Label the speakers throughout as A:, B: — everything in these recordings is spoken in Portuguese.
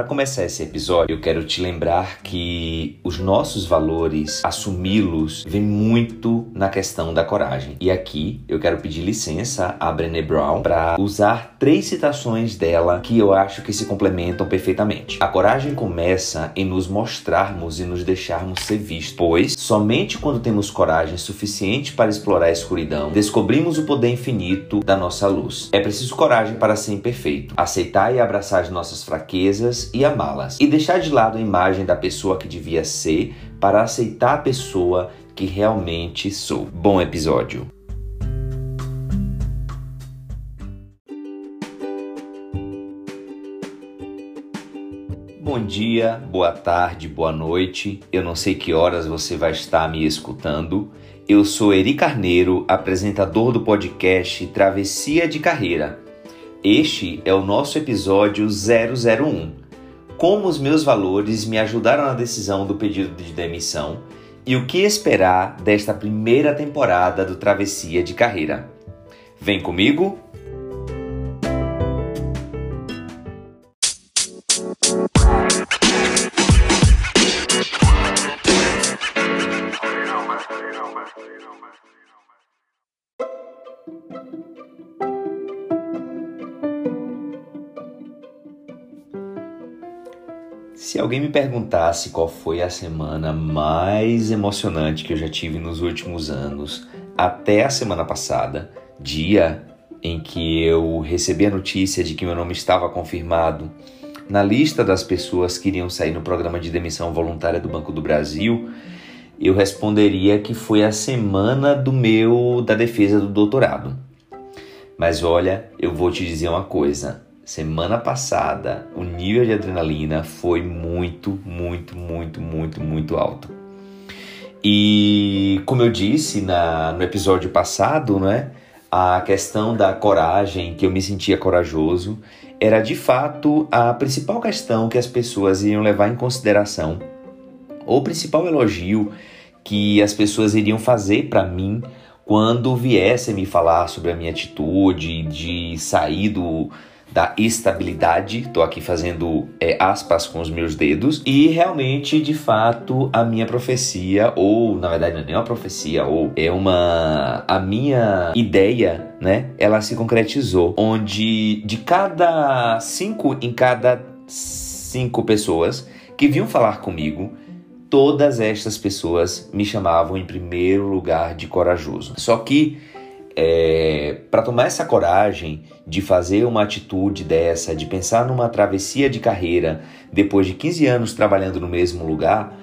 A: Para começar esse episódio, eu quero te lembrar que os nossos valores, assumi-los, vem muito na questão da coragem. E aqui eu quero pedir licença a Brené Brown para usar três citações dela que eu acho que se complementam perfeitamente. A coragem começa em nos mostrarmos e nos deixarmos ser vistos, pois somente quando temos coragem suficiente para explorar a escuridão, descobrimos o poder infinito da nossa luz. É preciso coragem para ser imperfeito, aceitar e abraçar as nossas fraquezas e amá-las, e deixar de lado a imagem da pessoa que devia ser para aceitar a pessoa que realmente sou. Bom episódio! Bom dia, boa tarde, boa noite. Eu não sei que horas você vai estar me escutando. Eu sou Eri Carneiro, apresentador do podcast Travessia de Carreira. Este é o nosso episódio 001 como os meus valores me ajudaram na decisão do pedido de demissão e o que esperar desta primeira temporada do Travessia de Carreira. Vem comigo? Alguém me perguntasse qual foi a semana mais emocionante que eu já tive nos últimos anos, até a semana passada, dia em que eu recebi a notícia de que meu nome estava confirmado na lista das pessoas que iriam sair no programa de demissão voluntária do Banco do Brasil, eu responderia que foi a semana do meu da defesa do doutorado. Mas olha, eu vou te dizer uma coisa, semana passada o nível de adrenalina foi muito, muito, muito, muito, muito alto. E como eu disse na, no episódio passado, né, a questão da coragem, que eu me sentia corajoso, era de fato a principal questão que as pessoas iriam levar em consideração, ou o principal elogio que as pessoas iriam fazer para mim quando viessem me falar sobre a minha atitude de sair do, da estabilidade. Estou aqui fazendo é, aspas com os meus dedos. E realmente, de fato, a minha profecia, ou na verdade não é uma profecia, ou é uma. A minha ideia, né? Ela se concretizou. Onde de cada cinco em cada cinco pessoas que vinham falar comigo, todas estas pessoas me chamavam em primeiro lugar de corajoso. Só que é, para tomar essa coragem de fazer uma atitude dessa, de pensar numa travessia de carreira depois de 15 anos trabalhando no mesmo lugar,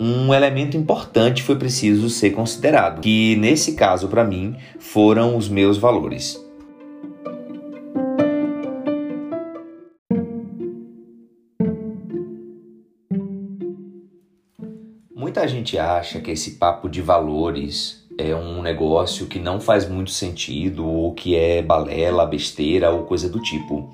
A: um elemento importante foi preciso ser considerado, que nesse caso para mim foram os meus valores. Muita gente acha que esse papo de valores é um negócio que não faz muito sentido ou que é balela, besteira ou coisa do tipo.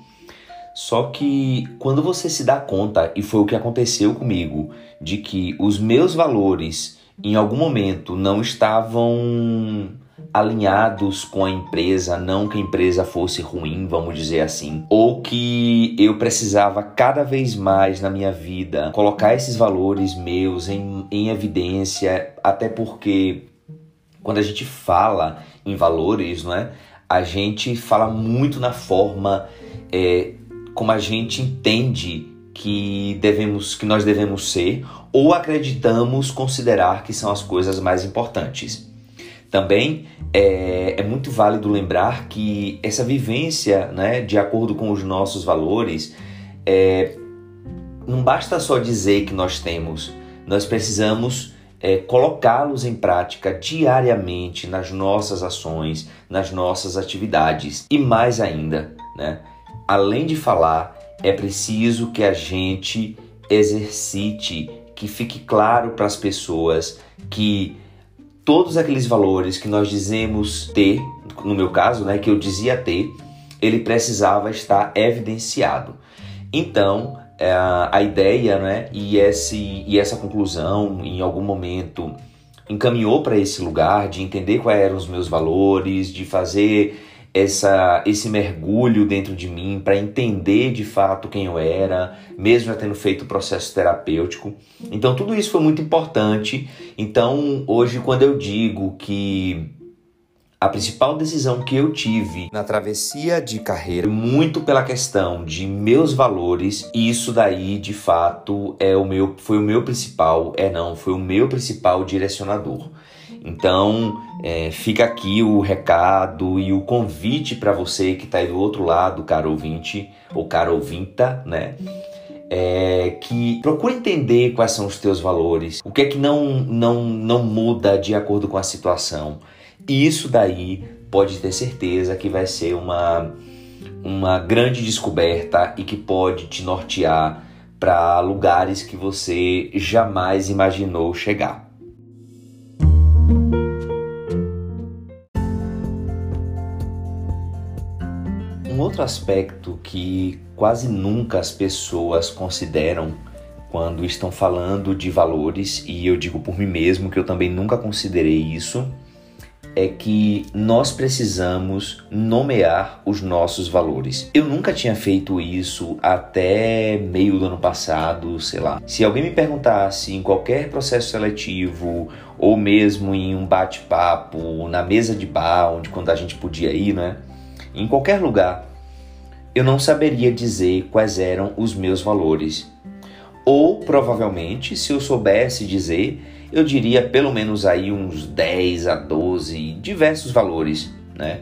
A: Só que quando você se dá conta, e foi o que aconteceu comigo, de que os meus valores em algum momento não estavam alinhados com a empresa, não que a empresa fosse ruim, vamos dizer assim, ou que eu precisava cada vez mais na minha vida colocar esses valores meus em, em evidência, até porque quando a gente fala em valores, não é? A gente fala muito na forma é, como a gente entende que devemos, que nós devemos ser, ou acreditamos considerar que são as coisas mais importantes. Também é, é, muito válido lembrar que essa vivência, né, de acordo com os nossos valores, é, não basta só dizer que nós temos, nós precisamos é, colocá-los em prática diariamente nas nossas ações, nas nossas atividades. E mais ainda, né, além de falar, é preciso que a gente exercite, que fique claro para as pessoas que todos aqueles valores que nós dizemos ter, no meu caso, né, que eu dizia ter, ele precisava estar evidenciado. Então, é, a ideia né, e, esse, e essa conclusão, em algum momento, encaminhou para esse lugar de entender quais eram os meus valores, de fazer essa, esse mergulho dentro de mim para entender de fato quem eu era, mesmo já tendo feito o processo terapêutico. Então, tudo isso foi muito importante. Então, hoje, quando eu digo que a principal decisão que eu tive na travessia de carreira, muito pela questão de meus valores, e isso daí de fato é o meu, foi o meu principal, é não, foi o meu principal direcionador. Então, é, fica aqui o recado e o convite para você que está aí do outro lado, caro ouvinte ou caro ouvinta, né? É, que procure entender quais são os teus valores, o que é que não, não, não muda de acordo com a situação. E isso daí pode ter certeza que vai ser uma, uma grande descoberta e que pode te nortear para lugares que você jamais imaginou chegar. Um outro aspecto que quase nunca as pessoas consideram quando estão falando de valores, e eu digo por mim mesmo que eu também nunca considerei isso, é que nós precisamos nomear os nossos valores. Eu nunca tinha feito isso até meio do ano passado, sei lá. Se alguém me perguntasse em qualquer processo seletivo ou mesmo em um bate-papo na mesa de bar, onde quando a gente podia ir, né? Em qualquer lugar, eu não saberia dizer quais eram os meus valores. Ou provavelmente, se eu soubesse dizer, eu diria pelo menos aí uns 10 a 12, diversos valores, né?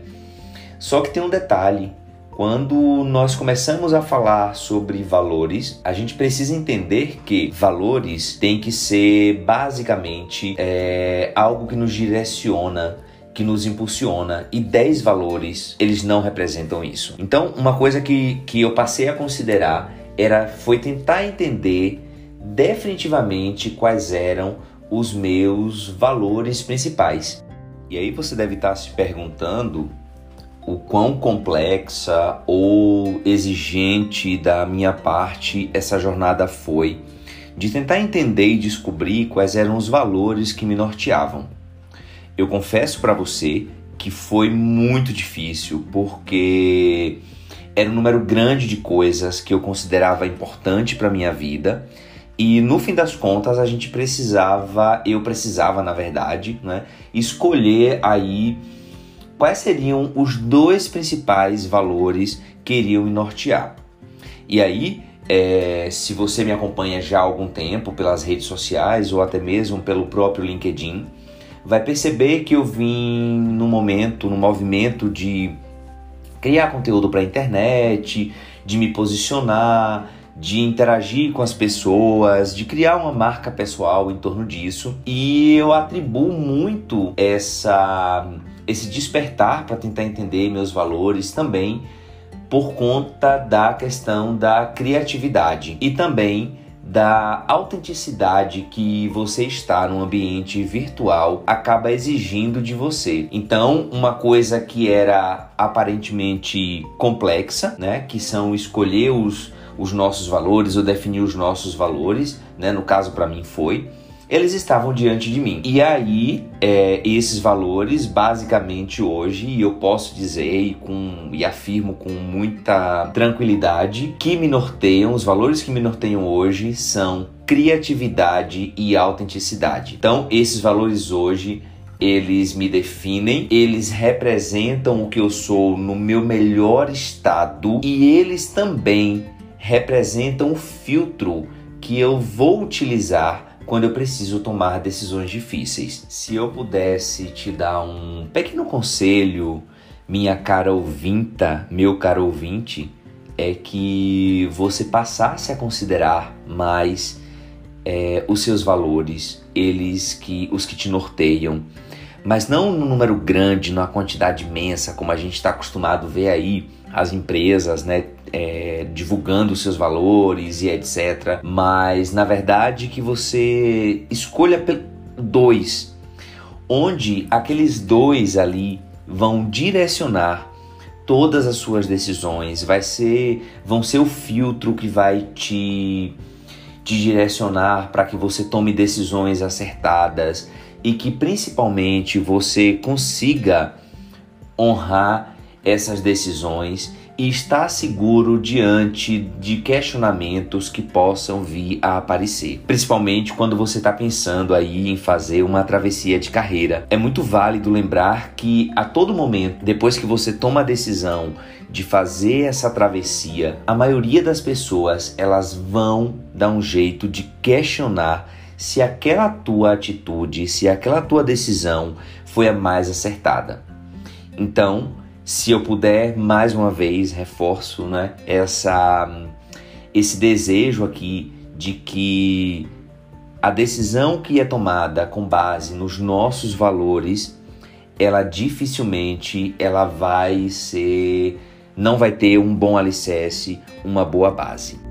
A: Só que tem um detalhe, quando nós começamos a falar sobre valores, a gente precisa entender que valores tem que ser basicamente é, algo que nos direciona que nos impulsiona e 10 valores, eles não representam isso. Então, uma coisa que, que eu passei a considerar era foi tentar entender definitivamente quais eram os meus valores principais. E aí você deve estar se perguntando o quão complexa ou exigente da minha parte essa jornada foi de tentar entender e descobrir quais eram os valores que me norteavam. Eu confesso para você que foi muito difícil porque era um número grande de coisas que eu considerava importante para minha vida e no fim das contas a gente precisava, eu precisava na verdade, né, escolher aí quais seriam os dois principais valores que iriam me nortear. E aí, é, se você me acompanha já há algum tempo pelas redes sociais ou até mesmo pelo próprio LinkedIn, vai perceber que eu vim no momento, no movimento de criar conteúdo para a internet, de me posicionar, de interagir com as pessoas, de criar uma marca pessoal em torno disso. E eu atribuo muito essa esse despertar para tentar entender meus valores também por conta da questão da criatividade e também da autenticidade que você está no ambiente virtual acaba exigindo de você. Então, uma coisa que era aparentemente complexa, né, que são escolher os, os nossos valores ou definir os nossos valores, né, no caso para mim foi, eles estavam diante de mim. E aí, é, esses valores, basicamente hoje, e eu posso dizer e, com, e afirmo com muita tranquilidade, que me norteiam, os valores que me norteiam hoje são criatividade e autenticidade. Então, esses valores hoje eles me definem, eles representam o que eu sou no meu melhor estado e eles também representam o filtro que eu vou utilizar quando eu preciso tomar decisões difíceis. Se eu pudesse te dar um pequeno conselho, minha cara ouvinta, meu caro ouvinte, é que você passasse a considerar mais é, os seus valores, eles que os que te norteiam, mas não no número grande, numa quantidade imensa, como a gente está acostumado a ver aí as empresas, né, é, divulgando seus valores e etc. Mas na verdade que você escolha dois, onde aqueles dois ali vão direcionar todas as suas decisões, vai ser, vão ser o filtro que vai te, te direcionar para que você tome decisões acertadas e que principalmente você consiga honrar essas decisões e estar seguro diante de questionamentos que possam vir a aparecer, principalmente quando você está pensando aí em fazer uma travessia de carreira. É muito válido lembrar que a todo momento, depois que você toma a decisão de fazer essa travessia, a maioria das pessoas elas vão dar um jeito de questionar se aquela tua atitude, se aquela tua decisão foi a mais acertada. Então, se eu puder, mais uma vez, reforço né, essa, esse desejo aqui de que a decisão que é tomada com base nos nossos valores, ela dificilmente ela vai ser, não vai ter um bom alicerce, uma boa base.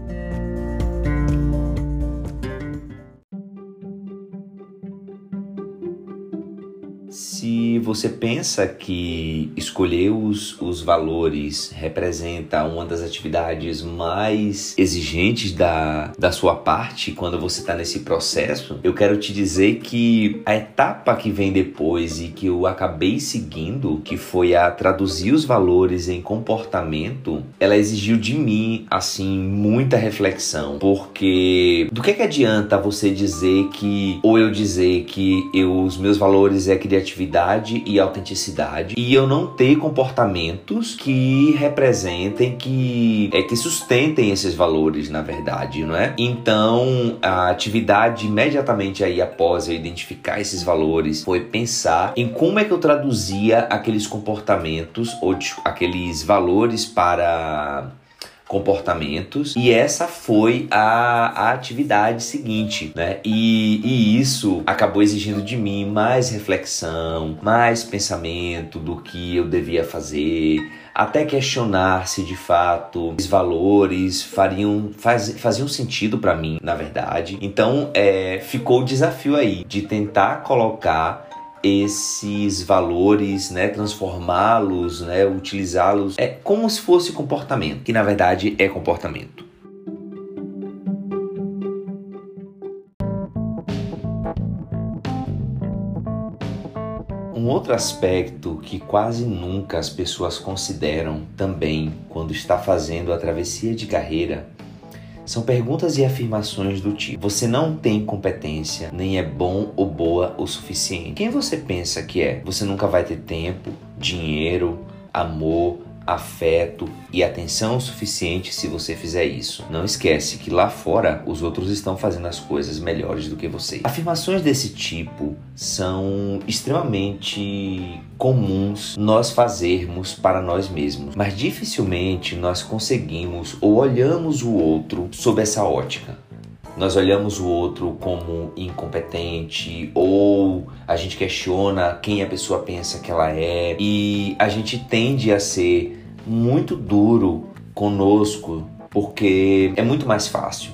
A: Você pensa que escolher os, os valores representa uma das atividades mais exigentes da, da sua parte quando você está nesse processo, eu quero te dizer que a etapa que vem depois e que eu acabei seguindo, que foi a traduzir os valores em comportamento, ela exigiu de mim, assim, muita reflexão. Porque do que, que adianta você dizer que, ou eu dizer que eu, os meus valores é criatividade? Criatividade e autenticidade e eu não ter comportamentos que representem, que, é, que sustentem esses valores, na verdade, não é? Então, a atividade imediatamente aí após eu identificar esses valores foi pensar em como é que eu traduzia aqueles comportamentos ou aqueles valores para comportamentos e essa foi a, a atividade seguinte, né? E, e isso acabou exigindo de mim mais reflexão, mais pensamento do que eu devia fazer, até questionar se de fato os valores fariam, faz, faziam sentido para mim, na verdade. Então é, ficou o desafio aí de tentar colocar esses valores, né, transformá-los, né, utilizá-los é como se fosse comportamento, que na verdade é comportamento. Um outro aspecto que quase nunca as pessoas consideram também quando está fazendo a travessia de carreira são perguntas e afirmações do tipo: você não tem competência, nem é bom ou boa o suficiente. Quem você pensa que é? Você nunca vai ter tempo, dinheiro, amor, afeto e atenção suficiente se você fizer isso. Não esquece que lá fora os outros estão fazendo as coisas melhores do que você. Afirmações desse tipo são extremamente comuns nós fazermos para nós mesmos, mas dificilmente nós conseguimos ou olhamos o outro sob essa ótica nós olhamos o outro como incompetente ou a gente questiona quem a pessoa pensa que ela é e a gente tende a ser muito duro conosco porque é muito mais fácil.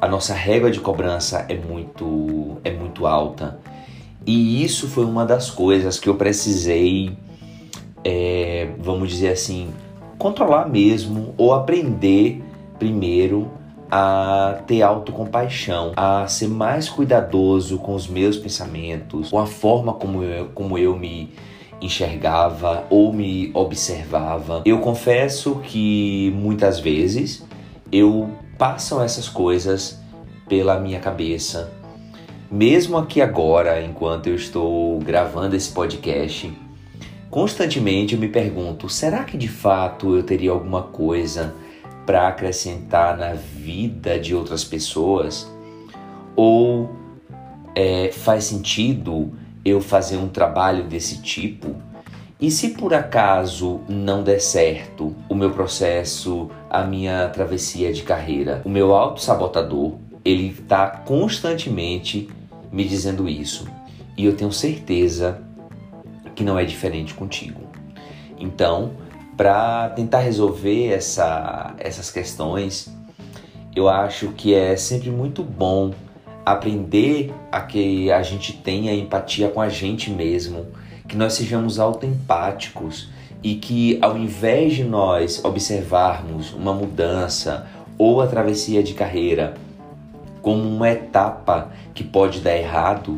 A: A nossa régua de cobrança é muito é muito alta. E isso foi uma das coisas que eu precisei, é, vamos dizer assim, controlar mesmo ou aprender primeiro a ter autocompaixão, a ser mais cuidadoso com os meus pensamentos, com a forma como eu, como eu me enxergava ou me observava. Eu confesso que muitas vezes eu passam essas coisas pela minha cabeça. Mesmo aqui agora, enquanto eu estou gravando esse podcast, constantemente eu me pergunto: será que de fato eu teria alguma coisa para acrescentar na vida de outras pessoas? Ou É, faz sentido eu fazer um trabalho desse tipo? E se por acaso não der certo o meu processo, a minha travessia de carreira, o meu auto-sabotador, ele está constantemente me dizendo isso. E eu tenho certeza que não é diferente contigo. Então, para tentar resolver essa, essas questões, eu acho que é sempre muito bom aprender a que a gente tenha empatia com a gente mesmo, que nós sejamos autoempáticos e que ao invés de nós observarmos uma mudança ou a travessia de carreira como uma etapa que pode dar errado,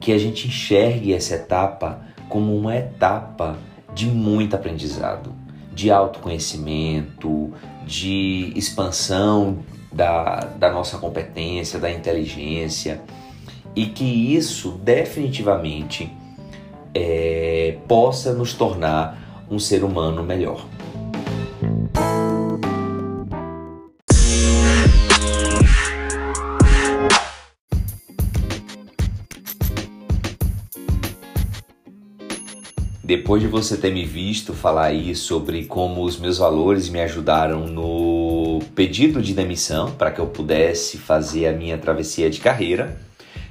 A: que a gente enxergue essa etapa como uma etapa de muito aprendizado, de autoconhecimento, de expansão da, da nossa competência, da inteligência, e que isso definitivamente é, possa nos tornar um ser humano melhor. Depois de você ter me visto falar aí sobre como os meus valores me ajudaram no pedido de demissão para que eu pudesse fazer a minha travessia de carreira,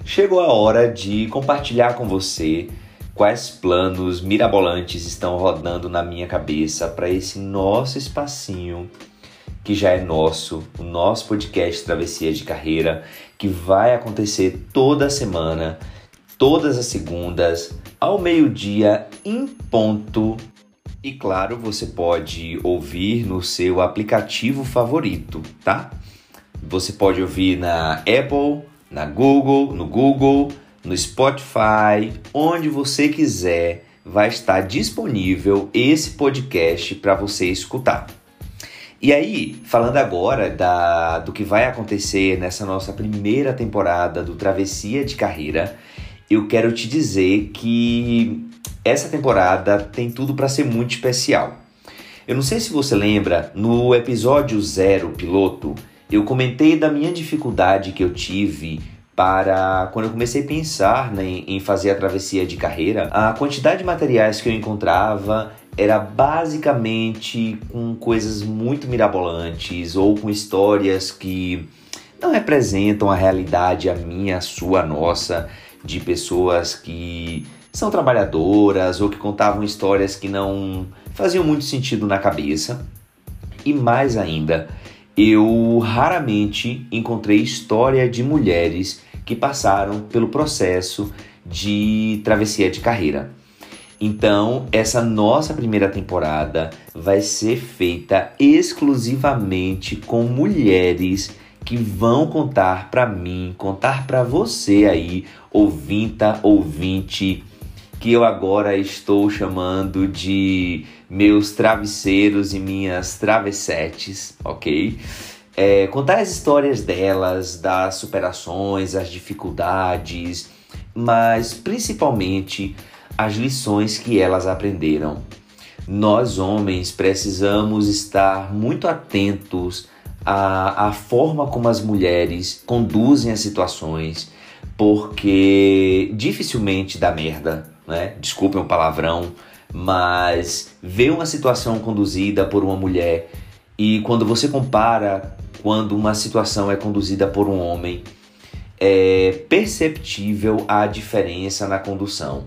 A: chegou a hora de compartilhar com você quais planos mirabolantes estão rodando na minha cabeça para esse nosso espacinho que já é nosso, o nosso podcast Travessia de Carreira, que vai acontecer toda semana, todas as segundas, ao meio-dia em ponto. E claro, você pode ouvir no seu aplicativo favorito, tá? Você pode ouvir na Apple, na Google, no Google, no Spotify, onde você quiser, vai estar disponível esse podcast para você escutar. E aí, falando agora da, do que vai acontecer nessa nossa primeira temporada do Travessia de Carreira, eu quero te dizer que essa temporada tem tudo para ser muito especial. Eu não sei se você lembra, no episódio zero piloto, eu comentei da minha dificuldade que eu tive para quando eu comecei a pensar né, em fazer a travessia de carreira, a quantidade de materiais que eu encontrava era basicamente com coisas muito mirabolantes ou com histórias que não representam a realidade, a minha, a sua, a nossa de pessoas que são trabalhadoras ou que contavam histórias que não faziam muito sentido na cabeça. E mais ainda, eu raramente encontrei história de mulheres que passaram pelo processo de travessia de carreira. Então, essa nossa primeira temporada vai ser feita exclusivamente com mulheres que vão contar para mim, contar para você aí, ouvinta, ouvinte, que eu agora estou chamando de meus travesseiros e minhas travessetes, ok? É, contar as histórias delas, das superações, as dificuldades, mas principalmente as lições que elas aprenderam. Nós, homens, precisamos estar muito atentos a, a forma como as mulheres conduzem as situações, porque dificilmente dá merda, né? Desculpem o palavrão, mas ver uma situação conduzida por uma mulher e quando você compara quando uma situação é conduzida por um homem, é perceptível a diferença na condução.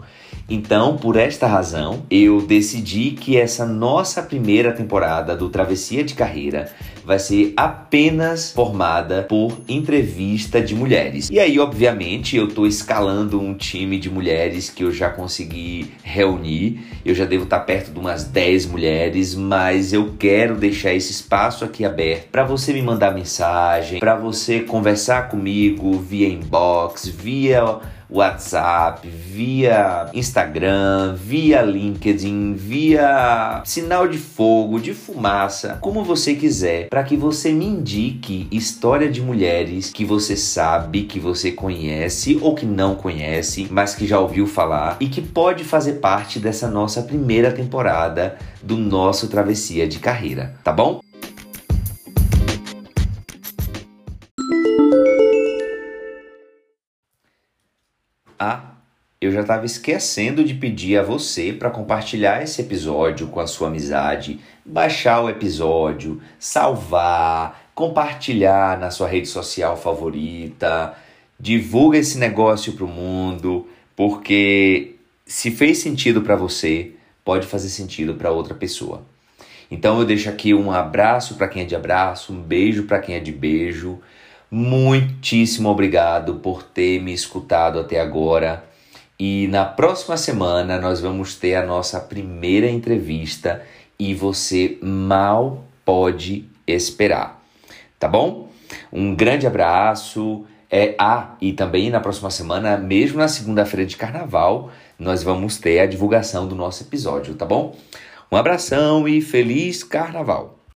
A: Então, por esta razão, eu decidi que essa nossa primeira temporada do Travessia de Carreira vai ser apenas formada por entrevista de mulheres. E aí, obviamente, eu estou escalando um time de mulheres que eu já consegui reunir. Eu já devo estar perto de umas 10 mulheres, mas eu quero deixar esse espaço aqui aberto para você me mandar mensagem, para você conversar comigo via inbox, via WhatsApp, via Instagram, via LinkedIn, via sinal de fogo, de fumaça, como você quiser, para que você me indique história de mulheres que você sabe, que você conhece ou que não conhece, mas que já ouviu falar e que pode fazer parte dessa nossa primeira temporada do nosso Travessia de Carreira, tá bom? Ah, eu já estava esquecendo de pedir a você para compartilhar esse episódio com a sua amizade, baixar o episódio, salvar, compartilhar na sua rede social favorita, divulga esse negócio para o mundo, porque se fez sentido para você, pode fazer sentido para outra pessoa. Então eu deixo aqui um abraço para quem é de abraço, um beijo para quem é de beijo. Muitíssimo obrigado por ter me escutado até agora. E na próxima semana nós vamos ter a nossa primeira entrevista e você mal pode esperar. Tá bom? Um grande abraço. É, ah, e também na próxima semana, mesmo na segunda-feira de carnaval, nós vamos ter a divulgação do nosso episódio, tá bom? Um abração e feliz carnaval!